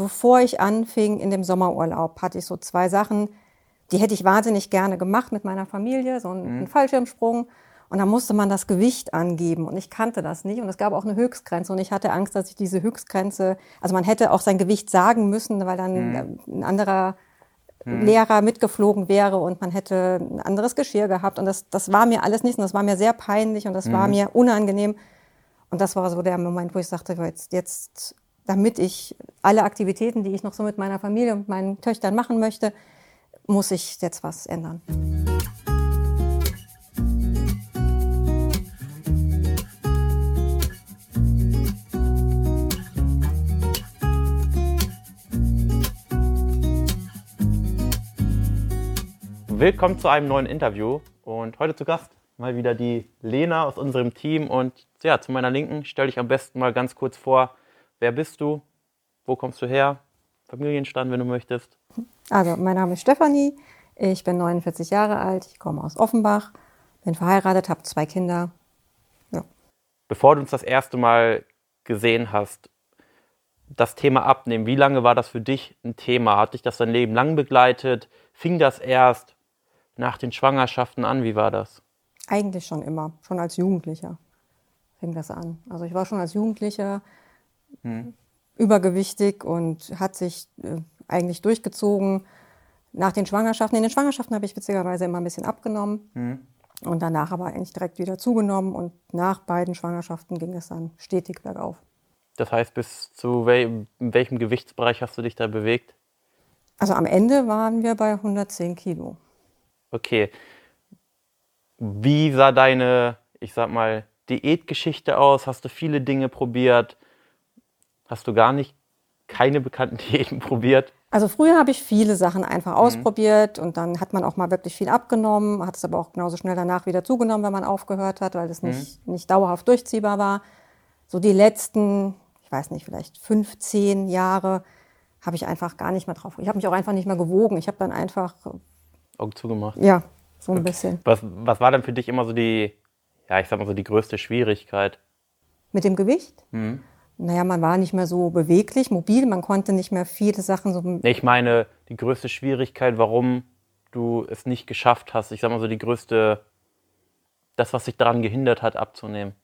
bevor ich anfing in dem Sommerurlaub, hatte ich so zwei Sachen, die hätte ich wahnsinnig gerne gemacht mit meiner Familie, so einen, mhm. Fallschirmsprung. Und da musste man das Gewicht angeben und ich kannte das nicht und es gab auch eine Höchstgrenze und ich hatte Angst, dass ich diese Höchstgrenze, also man hätte auch sein Gewicht sagen müssen, weil dann mhm. ein anderer mhm. Lehrer mitgeflogen wäre und man hätte ein anderes Geschirr gehabt und das, das war mir alles nicht und das war mir sehr peinlich und das mhm. war mir unangenehm und das war so der Moment, wo ich sagte, jetzt, jetzt, damit ich alle Aktivitäten, die ich noch so mit meiner Familie und meinen Töchtern machen möchte, muss ich jetzt was ändern. Willkommen zu einem neuen Interview und heute zu Gast mal wieder die Lena aus unserem Team und ja, zu meiner Linken stell dich am besten mal ganz kurz vor, wer bist du, wo kommst du her, Familienstand, wenn du möchtest. Also, mein Name ist Stefanie, ich bin 49 Jahre alt, ich komme aus Offenbach, bin verheiratet, habe zwei Kinder. Ja. Bevor du uns das erste Mal gesehen hast, das Thema Abnehmen, wie lange war das für dich ein Thema? Hat dich das dein Leben lang begleitet? Fing das erst? nach den Schwangerschaften an? Wie war das? Eigentlich schon immer, schon als Jugendlicher fing das an. Also ich war schon als Jugendlicher hm. übergewichtig und hat sich äh, eigentlich durchgezogen. Nach den Schwangerschaften, in den Schwangerschaften habe ich witzigerweise immer ein bisschen abgenommen hm. und danach aber eigentlich direkt wieder zugenommen und nach beiden Schwangerschaften ging es dann stetig bergauf. Das heißt, bis zu wel in welchem Gewichtsbereich hast du dich da bewegt? Also am Ende waren wir bei 110 Kilo. Okay. Wie sah deine, ich sag mal, Diätgeschichte aus? Hast du viele Dinge probiert? Hast du gar nicht keine bekannten Diäten probiert? Also früher habe ich viele Sachen einfach mhm. ausprobiert und dann hat man auch mal wirklich viel abgenommen, hat es aber auch genauso schnell danach wieder zugenommen, wenn man aufgehört hat, weil es mhm. nicht, nicht dauerhaft durchziehbar war. So die letzten, ich weiß nicht, vielleicht 15 Jahre habe ich einfach gar nicht mehr drauf. Ich habe mich auch einfach nicht mehr gewogen. Ich habe dann einfach Augen zugemacht? Ja, so ein okay. bisschen. Was, was war denn für dich immer so die, ja, ich sag mal so die größte Schwierigkeit? Mit dem Gewicht? Mhm. Naja, man war nicht mehr so beweglich, mobil, man konnte nicht mehr viele Sachen so. Ich meine, die größte Schwierigkeit, warum du es nicht geschafft hast, ich sag mal so die größte, das, was sich daran gehindert hat, abzunehmen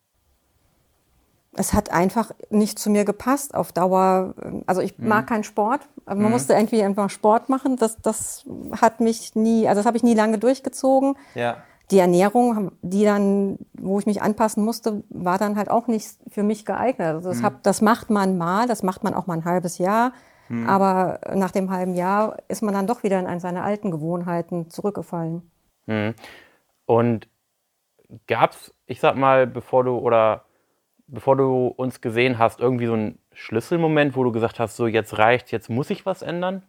es hat einfach nicht zu mir gepasst auf Dauer. Also ich mhm. mag keinen Sport. Man mhm. musste irgendwie einfach Sport machen. Das, das hat mich nie, also das habe ich nie lange durchgezogen. Ja. Die Ernährung, die dann, wo ich mich anpassen musste, war dann halt auch nicht für mich geeignet. Also das, mhm. hab, das macht man mal, das macht man auch mal ein halbes Jahr. Mhm. Aber nach dem halben Jahr ist man dann doch wieder in seine alten Gewohnheiten zurückgefallen. Mhm. Und gab's, ich sag mal, bevor du oder bevor du uns gesehen hast, irgendwie so ein Schlüsselmoment, wo du gesagt hast, so jetzt reicht, jetzt muss ich was ändern?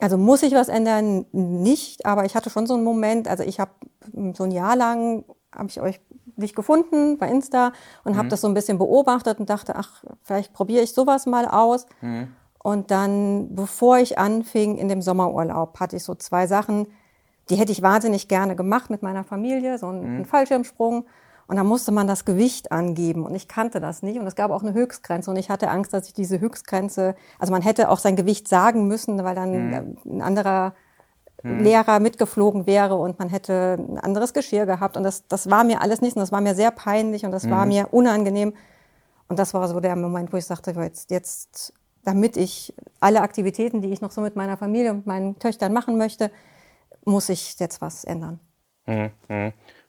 Also muss ich was ändern? Nicht, aber ich hatte schon so einen Moment, also ich habe so ein Jahr lang, habe ich euch nicht gefunden bei Insta und mhm. habe das so ein bisschen beobachtet und dachte, ach, vielleicht probiere ich sowas mal aus. Mhm. Und dann, bevor ich anfing in dem Sommerurlaub, hatte ich so zwei Sachen, die hätte ich wahnsinnig gerne gemacht mit meiner Familie, so einen, mhm. Fallschirmsprung und da musste man das Gewicht angeben und ich kannte das nicht und es gab auch eine Höchstgrenze und ich hatte Angst, dass ich diese Höchstgrenze, also man hätte auch sein Gewicht sagen müssen, weil dann mhm. ein anderer mhm. Lehrer mitgeflogen wäre und man hätte ein anderes Geschirr gehabt und das, das war mir alles nicht und das war mir sehr peinlich und das mhm. war mir unangenehm und das war so der Moment, wo ich sagte, jetzt, jetzt, damit ich alle Aktivitäten, die ich noch so mit meiner Familie und meinen Töchtern machen möchte, muss ich jetzt was ändern.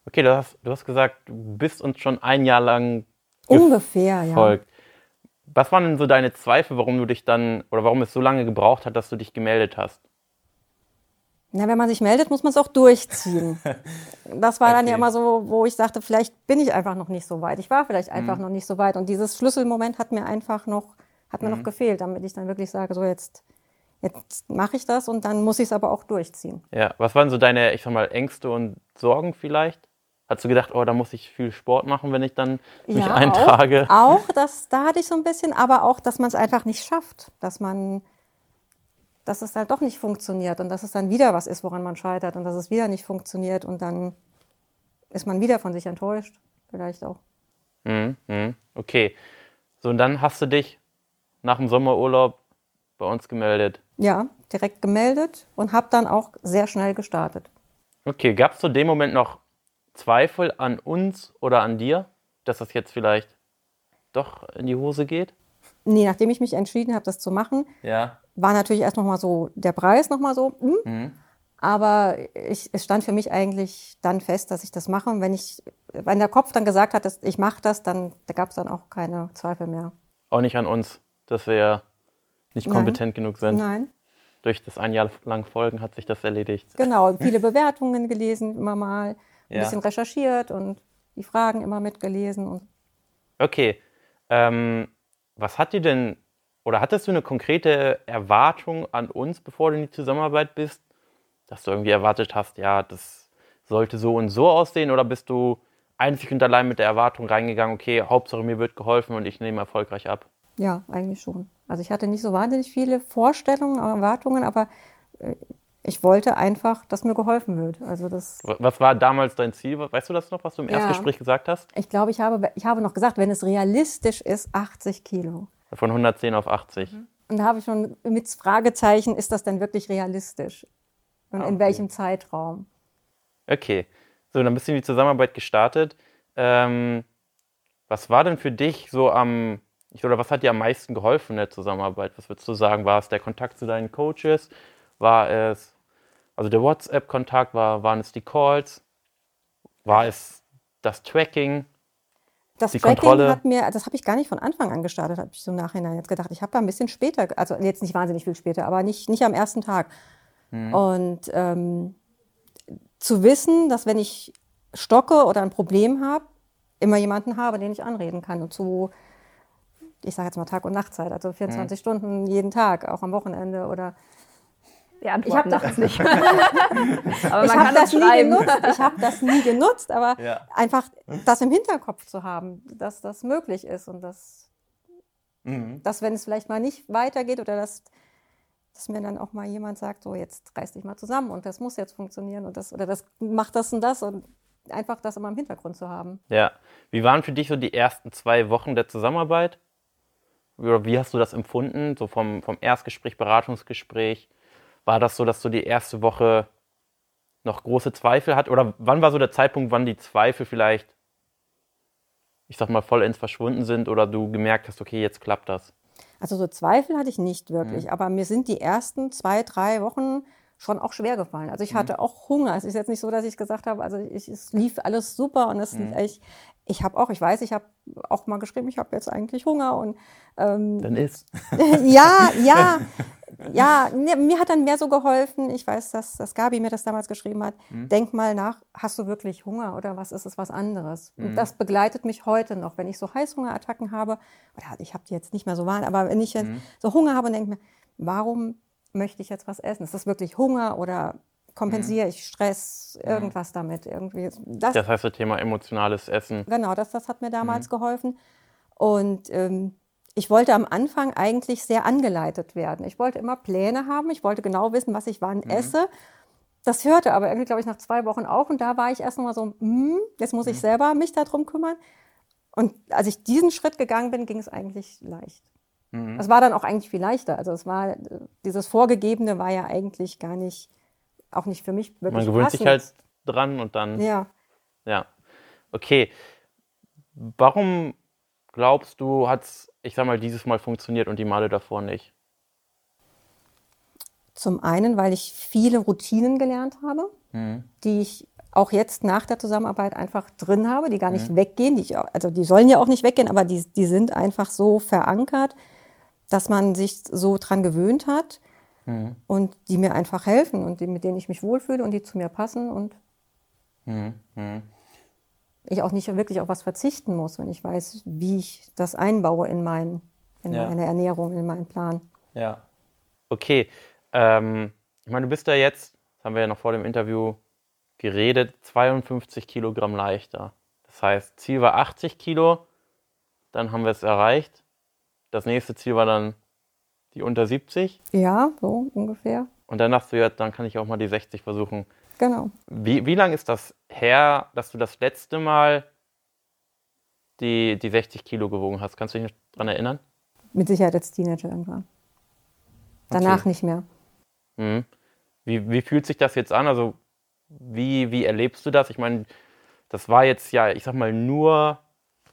Mhm. mhm. Okay, du hast, du hast gesagt, du bist uns schon ein Jahr lang ungefähr, gefolgt. ja. Was waren denn so deine Zweifel, warum du dich dann oder warum es so lange gebraucht hat, dass du dich gemeldet hast? Na, wenn man sich meldet, muss man es auch durchziehen. Das war okay. dann ja immer so, wo ich sagte, vielleicht bin ich einfach noch nicht so weit. Ich war vielleicht einfach mhm. noch nicht so weit. Und dieses Schlüsselmoment hat mir einfach noch, hat mir mhm. noch gefehlt, damit ich dann wirklich sage, so jetzt, jetzt mache ich das und dann muss ich es aber auch durchziehen. Ja, was waren so deine, ich sag mal, Ängste und Sorgen vielleicht? Hast du gedacht, oh, da muss ich viel Sport machen, wenn ich dann mich ja, eintrage? Auch, auch das, da hatte ich so ein bisschen, aber auch, dass man es einfach nicht schafft, dass man, dass es halt doch nicht funktioniert und dass es dann wieder was ist, woran man scheitert und dass es wieder nicht funktioniert und dann ist man wieder von sich enttäuscht, vielleicht auch. Mhm, mhm. okay. So, und dann hast du dich nach dem Sommerurlaub bei uns gemeldet. Ja, direkt gemeldet und habe dann auch sehr schnell gestartet. Okay, gab es zu dem Moment noch Zweifel an uns oder an dir, dass das jetzt vielleicht doch in die Hose geht? Nee, nachdem ich mich entschieden habe, das zu machen, Ja. war natürlich erst nochmal so der Preis nochmal so. Hm? Mhm. Aber ich, es stand für mich eigentlich dann fest, dass ich das mache. Und wenn ich, wenn der Kopf dann gesagt hat, dass ich mache das, dann da gab es dann auch keine Zweifel mehr. Auch nicht an uns, dass wir nicht Nein. kompetent genug sind. Nein, Durch das ein Jahr lang Folgen hat sich das erledigt. genau. Viele Bewertungen gelesen, immer mal ein Ja. bisschen recherchiert und die Fragen immer mitgelesen. Und Okay. Ähm, was hat dir denn, oder hattest du eine konkrete Erwartung an uns, bevor du in die Zusammenarbeit bist? Dass du irgendwie erwartet hast, ja, das sollte so und so aussehen? Oder bist du einzig und allein mit der Erwartung reingegangen, okay, Hauptsache mir wird geholfen und ich nehme erfolgreich ab? ja, eigentlich schon. Also ich hatte nicht so wahnsinnig viele Vorstellungen, Erwartungen, aber äh, ich wollte einfach, dass mir geholfen wird. Also das Was war damals dein Ziel? Weißt du das noch, was du im Ja. Erstgespräch gesagt hast? Ich glaube, ich habe, ich habe noch gesagt, wenn es realistisch ist, 80 Kilo. Von 110 auf 80. Und da habe ich schon mit Fragezeichen, ist das denn wirklich realistisch? Und Ah, in okay. welchem Zeitraum? Okay, so, dann bist du in die Zusammenarbeit gestartet. Ähm, was war denn für dich so am, ich- oder was hat dir am meisten geholfen in der Zusammenarbeit? Was würdest du sagen? War es der Kontakt zu deinen Coaches? War es, also der WhatsApp-Kontakt, war, waren es die Calls? War es das Tracking? Das Die Tracking Kontrolle- hat mir, das habe ich gar nicht von Anfang an gestartet, habe ich so im Nachhinein jetzt gedacht. Ich habe da ein bisschen später, also jetzt nicht wahnsinnig viel später, aber nicht, nicht am ersten Tag. Und ähm, zu wissen, dass wenn ich stocke oder ein Problem habe, immer jemanden habe, den ich anreden kann. Und zu, ich sage jetzt mal Tag- und Nachtzeit, also 24 Stunden jeden Tag, auch am Wochenende oder Die Antworten Ich hab nachts nicht. Aber ich habe das das nie genutzt. Ich habe das nie genutzt, aber Ja. einfach das im Hinterkopf zu haben, dass das möglich ist und dass, dass wenn es vielleicht mal nicht weitergeht oder dass, dass mir dann auch mal jemand sagt, so jetzt reiß dich mal zusammen und das muss jetzt funktionieren und das oder das macht das und das und einfach das immer im Hintergrund zu haben. Ja. Wie waren für dich so die ersten zwei Wochen der Zusammenarbeit? Oder wie hast du das empfunden? So vom, vom Erstgespräch, Beratungsgespräch? War das so, dass du die erste Woche noch große Zweifel hat? Oder wann war so der Zeitpunkt, wann die Zweifel vielleicht, ich sag mal, vollends verschwunden sind oder du gemerkt hast, okay, jetzt klappt das? Also so Zweifel hatte ich nicht wirklich, aber mir sind die ersten zwei, drei Wochen schon auch schwer gefallen. Also ich hatte auch Hunger. Es ist jetzt nicht so, dass ich gesagt habe, also ich, es lief alles super und es, ich, ich habe auch, ich weiß, ich habe auch mal geschrieben, ich habe jetzt eigentlich Hunger und ähm, Dann ist. ja, ja, ja, mir, mir hat dann mehr so geholfen. Ich weiß, dass, dass Gabi mir das damals geschrieben hat. Denk mal nach, hast du wirklich Hunger oder was ist es was anderes? Und das begleitet mich heute noch, wenn ich so Heißhungerattacken habe. Oder ich habe die jetzt nicht mehr so wahr, aber wenn ich jetzt so Hunger habe und denke mir, warum möchte ich jetzt was essen? Ist das wirklich Hunger oder kompensiere ich Stress, irgendwas damit? Irgendwie. Das, Das heißt, das Thema emotionales Essen. Genau, das, das hat mir damals geholfen. Und ähm, ich wollte am Anfang eigentlich sehr angeleitet werden. Ich wollte immer Pläne haben. Ich wollte genau wissen, was ich wann esse. Das hörte aber irgendwie, glaube ich, nach zwei Wochen auf. Und da war ich erst noch mal so, hm, jetzt muss ich selber mich darum kümmern. Und als ich diesen Schritt gegangen bin, ging es eigentlich leicht. Es war dann auch eigentlich viel leichter. Also es war, äh, dieses Vorgegebene war ja eigentlich gar nicht, auch nicht für mich wirklich Man gewöhnt passend. sich halt dran und dann. Ja. Ja. Okay. Warum glaubst du, hat es, ich sag mal, dieses Mal funktioniert und die Male davor nicht? Zum einen, weil ich viele Routinen gelernt habe, die ich auch jetzt nach der Zusammenarbeit einfach drin habe, die gar nicht weggehen. Die ich, also die sollen ja auch nicht weggehen, aber die, die sind einfach so verankert, dass man sich so dran gewöhnt hat und die mir einfach helfen und die, mit denen ich mich wohlfühle und die zu mir passen und ich auch nicht wirklich auf was verzichten muss, wenn ich weiß, wie ich das einbaue in, mein, in Ja. meine Ernährung, in meinen Plan. Ja. Okay. Ähm, ich meine, du bist ja jetzt, das haben wir ja noch vor dem Interview geredet, 52 Kilogramm leichter. Das heißt, Ziel war 80 Kilo, dann haben wir es erreicht. Das nächste Ziel war dann die unter 70. Ja, so ungefähr. Und dann dachtest du, ja, dann kann ich auch mal die 60 versuchen. Genau. Wie, wie lange ist das her, dass du das letzte Mal die, die 60 Kilo gewogen hast? Kannst du dich noch daran erinnern? Mit Sicherheit als Teenager irgendwann. Danach Okay. nicht mehr. Mhm. Wie, wie fühlt sich das jetzt an? Also, wie, wie erlebst du das? Ich meine, das war jetzt ja, ich sag mal, nur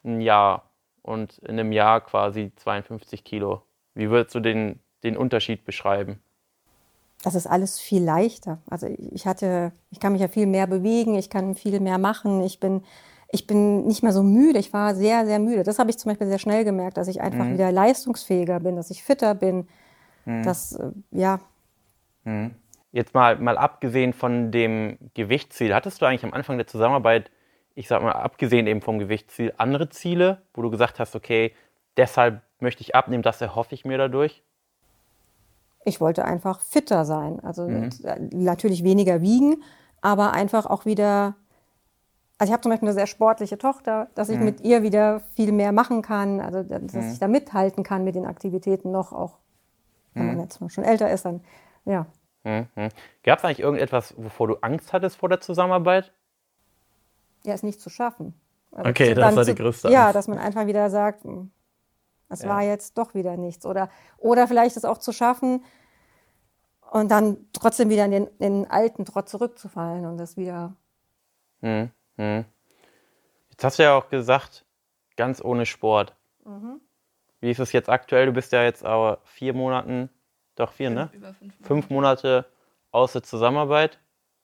ein Jahr und in einem Jahr quasi 52 Kilo. Wie würdest du den, den Unterschied beschreiben? Das ist alles viel leichter. Also ich hatte, ich kann mich ja viel mehr bewegen, ich kann viel mehr machen, ich bin, ich bin nicht mehr so müde. Ich war sehr, sehr müde. Das habe ich zum Beispiel sehr schnell gemerkt, dass ich einfach wieder leistungsfähiger bin, dass ich fitter bin. dass äh, ja, Jetzt mal, mal abgesehen von dem Gewichtsziel, hattest du eigentlich am Anfang der Zusammenarbeit, ich sag mal, abgesehen eben vom Gewichtsziel, andere Ziele, wo du gesagt hast, okay, deshalb möchte ich abnehmen, das erhoffe ich mir dadurch? ich wollte einfach fitter sein. Also äh, natürlich weniger wiegen, aber einfach auch wieder. Also ich habe zum Beispiel eine sehr sportliche Tochter, dass ich mit ihr wieder viel mehr machen kann, also dass ich da mithalten kann mit den Aktivitäten noch, auch wenn man jetzt mal schon älter ist, dann ja. Mhm. Gab es eigentlich irgendetwas, wovor du Angst hattest vor der Zusammenarbeit? Ja, ist nicht zu schaffen. Also Okay, das war die größte Ja, Angst. dass man einfach wieder sagt, hm, es Ja. war jetzt doch wieder nichts. Oder, oder vielleicht es auch zu schaffen und dann trotzdem wieder in den, in den alten Trott zurückzufallen und das wieder. Mhm. Mhm. Jetzt hast du ja auch gesagt, ganz ohne Sport. Wie ist es jetzt aktuell? Du bist ja jetzt aber vier Monaten, doch vier, ne? Über fünf Fünf Monate aus der Zusammenarbeit.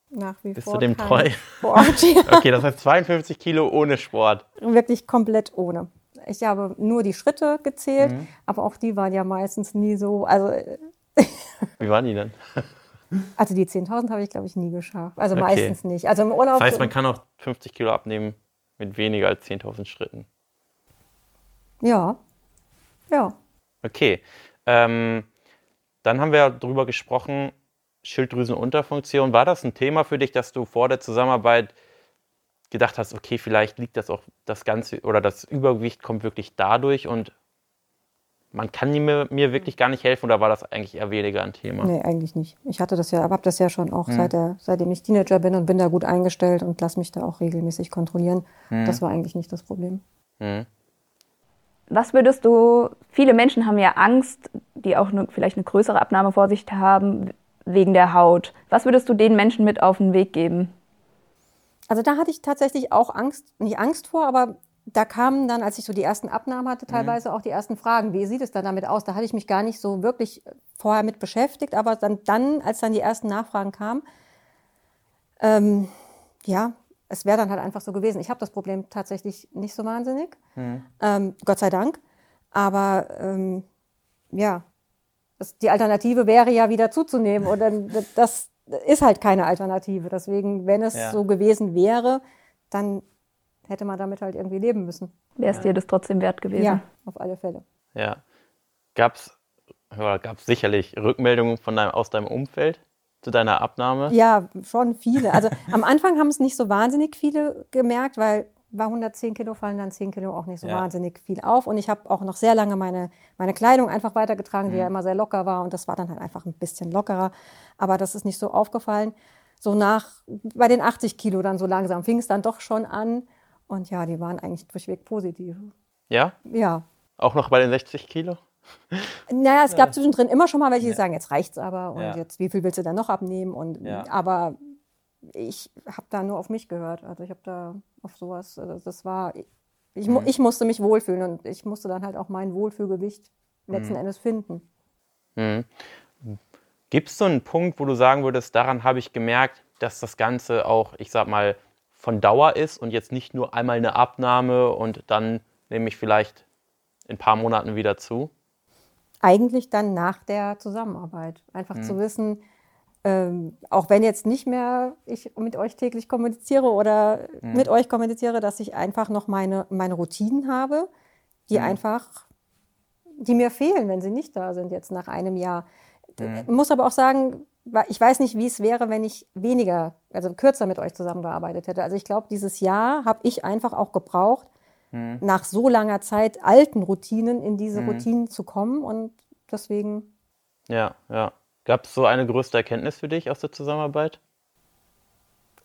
Nach wie Bist vor du dem treu? Sport. Ja, Okay, das heißt 52 Kilo ohne Sport. wirklich komplett ohne. Ich habe nur die Schritte gezählt, Mhm. aber auch die waren ja meistens nie so. Also, äh, Wie waren die denn? also die 10.000 habe ich, glaube ich, nie geschafft. Also Okay. meistens nicht. Also im Urlaub. Das heißt, man kann auch 50 Kilo abnehmen mit weniger als 10.000 Schritten. ja. Ja. Okay. Ähm, dann haben wir darüber gesprochen, Schilddrüsenunterfunktion. War das ein Thema für dich, dass du vor der Zusammenarbeit gedacht hast, okay, vielleicht liegt das auch das Ganze oder das Übergewicht kommt wirklich dadurch und man kann mir, mir wirklich gar nicht helfen oder war das eigentlich eher weniger ein Thema? Nee, eigentlich nicht. Ich hatte das ja, habe das ja schon auch Mhm. seit der, seitdem ich Teenager bin und bin da gut eingestellt und lasse mich da auch regelmäßig kontrollieren. Mhm. Das war eigentlich nicht das Problem. Was würdest du, viele Menschen haben ja Angst, die auch eine, vielleicht eine größere Abnahme vor sich haben, wegen der Haut. Was würdest du den Menschen mit auf den Weg geben? Also da hatte ich tatsächlich auch Angst, nicht Angst vor, aber da kamen dann, als ich so die ersten Abnahmen hatte, teilweise auch die ersten Fragen. Wie sieht es dann damit aus? Da hatte ich mich gar nicht so wirklich vorher mit beschäftigt, aber dann, dann als dann die ersten Nachfragen kamen, ähm, ja, es wäre dann halt einfach so gewesen. Ich habe das Problem tatsächlich nicht so wahnsinnig, ähm, Gott sei Dank. Aber ähm, ja, das, die Alternative wäre ja wieder zuzunehmen und dann, das ist halt keine Alternative. Deswegen, wenn es Ja. so gewesen wäre, dann hätte man damit halt irgendwie leben müssen. Wäre es dir das trotzdem wert gewesen? Ja, auf alle Fälle. Ja. Gab es gab's sicherlich Rückmeldungen von deinem, aus deinem Umfeld zu deiner Abnahme? Ja, schon viele. Also am Anfang haben es nicht so wahnsinnig viele gemerkt, weil bei 110 Kilo fallen dann 10 Kilo auch nicht so Ja. wahnsinnig viel auf. Und ich habe auch noch sehr lange meine, meine Kleidung einfach weitergetragen, die Mhm. ja immer sehr locker war. Und das war dann halt einfach ein bisschen lockerer. Aber das ist nicht so aufgefallen. So nach, bei den 80 Kilo dann so langsam fing es dann doch schon an. Und ja, die waren eigentlich durchweg positiv. Ja? Ja. Auch noch bei den 60 Kilo? Naja, es gab zwischendrin immer schon mal welche, die sagen, jetzt reicht's aber und Ja. jetzt, wie viel willst du dann noch abnehmen? Und Ja. aber ich habe da nur auf mich gehört. Also ich habe da auf sowas, also das war, ich, Mhm. ich musste mich wohlfühlen und ich musste dann halt auch mein Wohlfühlgewicht letzten Mhm. Endes finden. Gibt es so einen Punkt, wo du sagen würdest, daran habe ich gemerkt, dass das Ganze auch, ich sag mal, von Dauer ist und jetzt nicht nur einmal eine Abnahme und dann nehme ich vielleicht in ein paar Monaten wieder zu? Eigentlich dann nach der Zusammenarbeit. Einfach Mhm. zu wissen, ähm, auch wenn jetzt nicht mehr ich mit euch täglich kommuniziere oder Mhm. mit euch kommuniziere, dass ich einfach noch meine, meine Routinen habe, die Mhm. einfach, die mir fehlen, wenn sie nicht da sind jetzt nach einem Jahr. Mhm. Ich muss aber auch sagen, ich weiß nicht, wie es wäre, wenn ich weniger, also kürzer mit euch zusammengearbeitet hätte. Also ich glaube, dieses Jahr habe ich einfach auch gebraucht, nach so langer Zeit alten Routinen in diese Routinen zu kommen und deswegen Ja, ja. Gab es so eine größte Erkenntnis für dich aus der Zusammenarbeit?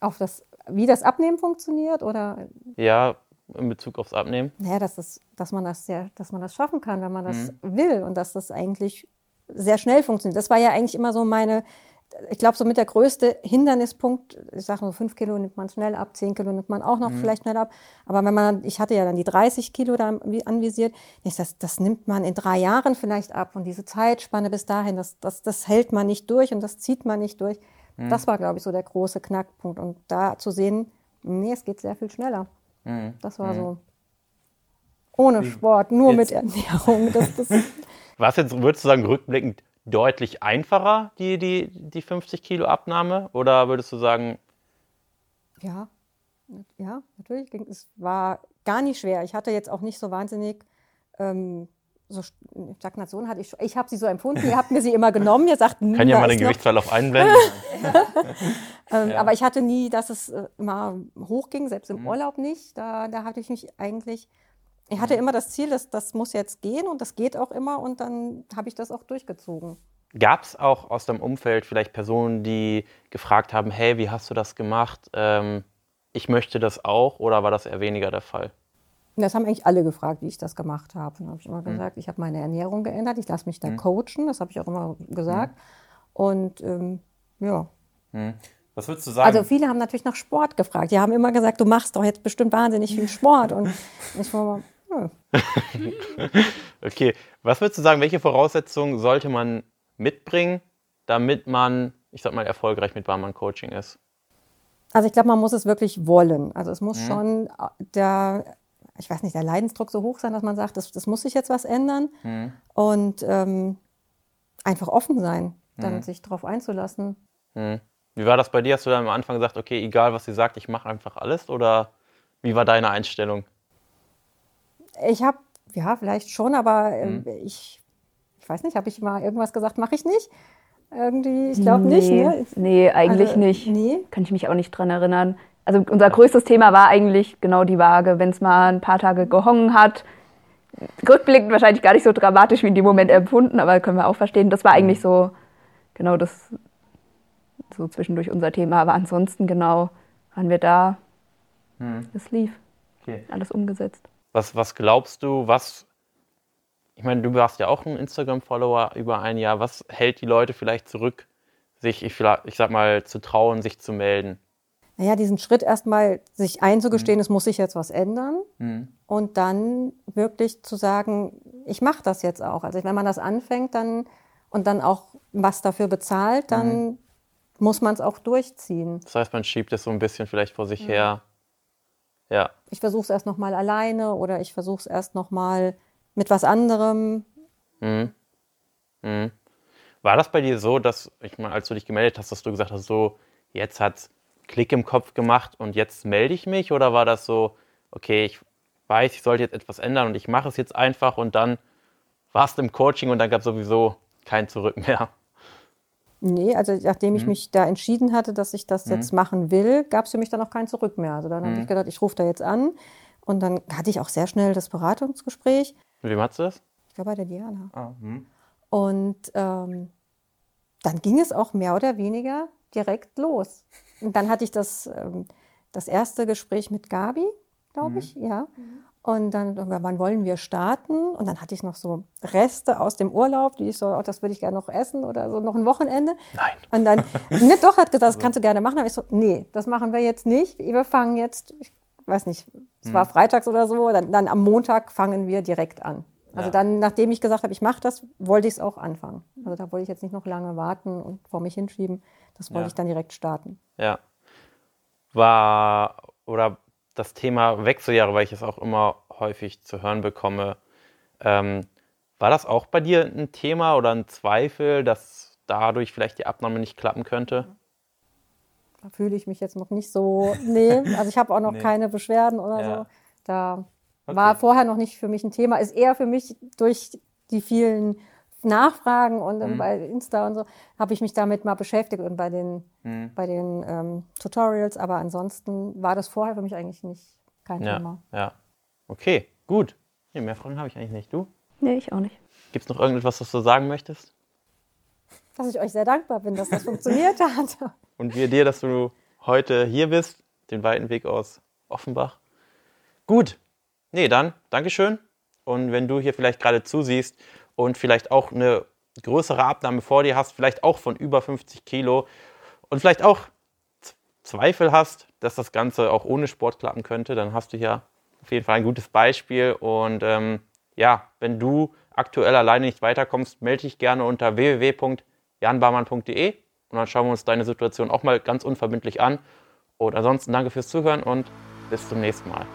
auf das, wie das Abnehmen funktioniert oder Ja, in Bezug aufs Abnehmen? naja, dass, das, dass man das ja, dass man das schaffen kann, wenn man das will und dass das eigentlich sehr schnell funktioniert. Das war ja eigentlich immer so meine, ich glaube, so mit der größte Hindernispunkt, ich sage nur fünf Kilo nimmt man schnell ab, zehn Kilo nimmt man auch noch mhm. vielleicht schnell ab. Aber wenn man, ich hatte ja dann die 30 Kilo da anvisiert, das, das nimmt man in drei Jahren vielleicht ab. Und diese Zeitspanne bis dahin, das, das, das hält man nicht durch und das zieht man nicht durch. Mhm. Das war, glaube ich, so der große Knackpunkt. Und da zu sehen, nee, es geht sehr viel schneller. Mhm. Das war mhm. so. Ohne Sport, nur jetzt. mit Ernährung. Das, das war es jetzt, würdest du sagen, rückblickend deutlich einfacher, die, die, die 50 Kilo Abnahme? Oder würdest du sagen. Ja, ja, natürlich. Es war gar nicht schwer. Ich hatte jetzt auch nicht so wahnsinnig. Ähm, so Stagnation hatte ich Ich habe sie so empfunden. Ihr habt mir sie immer genommen. Ihr sagt, Kann ja mal den Gewichtsverlauf einblenden. ähm, ja. Aber ich hatte nie, dass es äh, immer hochging, selbst im mhm. Urlaub nicht. Da, da hatte ich mich eigentlich ich hatte immer das Ziel, dass das muss jetzt gehen und das geht auch immer und dann habe ich das auch durchgezogen. Gab es auch aus deinem Umfeld vielleicht Personen, die gefragt haben, hey, wie hast du das gemacht? Ähm, ich möchte das auch oder war das eher weniger der Fall? Das haben eigentlich alle gefragt, wie ich das gemacht habe. Dann habe ich immer mhm. gesagt, ich habe meine Ernährung geändert, ich lasse mich da mhm. coachen, das habe ich auch immer gesagt. Mhm. Und ähm, ja. Mhm. Was würdest du sagen? Also viele haben natürlich nach Sport gefragt. Die haben immer gesagt, du machst doch jetzt bestimmt wahnsinnig viel Sport. Und ich war okay, was würdest du sagen, welche Voraussetzungen sollte man mitbringen, damit man, ich sag mal, erfolgreich mit Barmann-Coaching ist? Also ich glaube, man muss es wirklich wollen. Also es muss mhm. schon der, ich weiß nicht, der Leidensdruck so hoch sein, dass man sagt, das, das muss sich jetzt was ändern. Mhm. Und ähm, einfach offen sein, dann mhm. sich darauf einzulassen. Mhm. Wie war das bei dir? Hast du dann am Anfang gesagt, okay, egal was sie sagt, ich mache einfach alles? Oder wie war deine Einstellung? Ich habe, ja, vielleicht schon, aber mhm. ich, ich weiß nicht, habe ich mal irgendwas gesagt, mache ich nicht? Irgendwie, ich glaube nee, nicht. Ne? Nee, eigentlich also, nicht. Nee. Kann ich mich auch nicht dran erinnern. Also unser größtes Thema war eigentlich genau die Waage, wenn es mal ein paar Tage gehongen hat. Rückblickend wahrscheinlich gar nicht so dramatisch wie in dem Moment empfunden, aber können wir auch verstehen. Das war mhm. eigentlich so, genau das, so zwischendurch unser Thema. Aber ansonsten genau waren wir da. Mhm. Es lief. Okay. Alles umgesetzt. Was, was glaubst du, was, ich meine, du warst ja auch ein Instagram-Follower über ein Jahr, was hält die Leute vielleicht zurück, sich, ich, ich sag mal, zu trauen, sich zu melden? Naja, diesen Schritt erstmal sich einzugestehen, mhm. es muss sich jetzt was ändern mhm. und dann wirklich zu sagen, ich mache das jetzt auch. Also wenn man das anfängt dann und dann auch was dafür bezahlt, dann mhm. muss man es auch durchziehen. Das heißt, man schiebt es so ein bisschen vielleicht vor sich ja. her. Ja. Ich versuche es erst nochmal alleine oder ich versuche es erst nochmal mit was anderem. Mhm. Mhm. War das bei dir so, dass, ich meine, als du dich gemeldet hast, dass du gesagt hast, so, jetzt hat Klick im Kopf gemacht und jetzt melde ich mich? Oder war das so, okay, ich weiß, ich sollte jetzt etwas ändern und ich mache es jetzt einfach und dann warst du im Coaching und dann gab es sowieso kein Zurück mehr? Nee, also nachdem ich mhm. mich da entschieden hatte, dass ich das mhm. jetzt machen will, gab es für mich dann auch kein Zurück mehr. Also dann mhm. habe ich gedacht, ich rufe da jetzt an. Und dann hatte ich auch sehr schnell das Beratungsgespräch. Mit wem hattest du das? Ich glaube bei der Diana. Ah, hm. und ähm, dann ging es auch mehr oder weniger direkt los. Und dann hatte ich das, ähm, das erste Gespräch mit Gabi, glaube mhm. ich, ja. Und dann, wann wollen wir starten? Und dann hatte ich noch so Reste aus dem Urlaub, die ich so, oh, das würde ich gerne noch essen oder so, noch ein Wochenende. Nein. Und dann, ne, doch, hat gesagt, das kannst du gerne machen. Aber ich so, nee, das machen wir jetzt nicht. Wir fangen jetzt, ich weiß nicht, es war hm. freitags oder so, dann, dann am Montag fangen wir direkt an. Also ja. dann, nachdem ich gesagt habe, ich mache das, wollte ich es auch anfangen. Also da wollte ich jetzt nicht noch lange warten und vor mich hinschieben. Das wollte ja. ich dann direkt starten. Ja. War, oder das Thema Wechseljahre, weil ich es auch immer häufig zu hören bekomme. Ähm, war das auch bei dir ein Thema oder ein Zweifel, dass dadurch vielleicht die Abnahme nicht klappen könnte? Da fühle ich mich jetzt noch nicht so. Nee, also ich habe auch noch nee. keine Beschwerden oder ja. so. Da okay. war vorher noch nicht für mich ein Thema. Ist eher für mich durch die vielen Nachfragen und mhm. bei Insta und so habe ich mich damit mal beschäftigt und bei den, mhm. bei den ähm, Tutorials. Aber ansonsten war das vorher für mich eigentlich nicht kein ja, Thema. Ja, okay, gut. Nee, mehr Fragen habe ich eigentlich nicht. Du? Nee, ich auch nicht. Gibt es noch irgendetwas, was du sagen möchtest? Dass ich euch sehr dankbar bin, dass das funktioniert hat. Und wir dir, dass du heute hier bist, den weiten Weg aus Offenbach. Gut. Nee, dann Dankeschön. Und wenn du hier vielleicht gerade zusiehst und vielleicht auch eine größere Abnahme vor dir hast, vielleicht auch von über 50 Kilo und vielleicht auch Zweifel hast, dass das Ganze auch ohne Sport klappen könnte, dann hast du hier auf jeden Fall ein gutes Beispiel. Und ähm, ja, wenn du aktuell alleine nicht weiterkommst, melde dich gerne unter www.janbarmann.de und dann schauen wir uns deine Situation auch mal ganz unverbindlich an. Und ansonsten danke fürs Zuhören und bis zum nächsten Mal.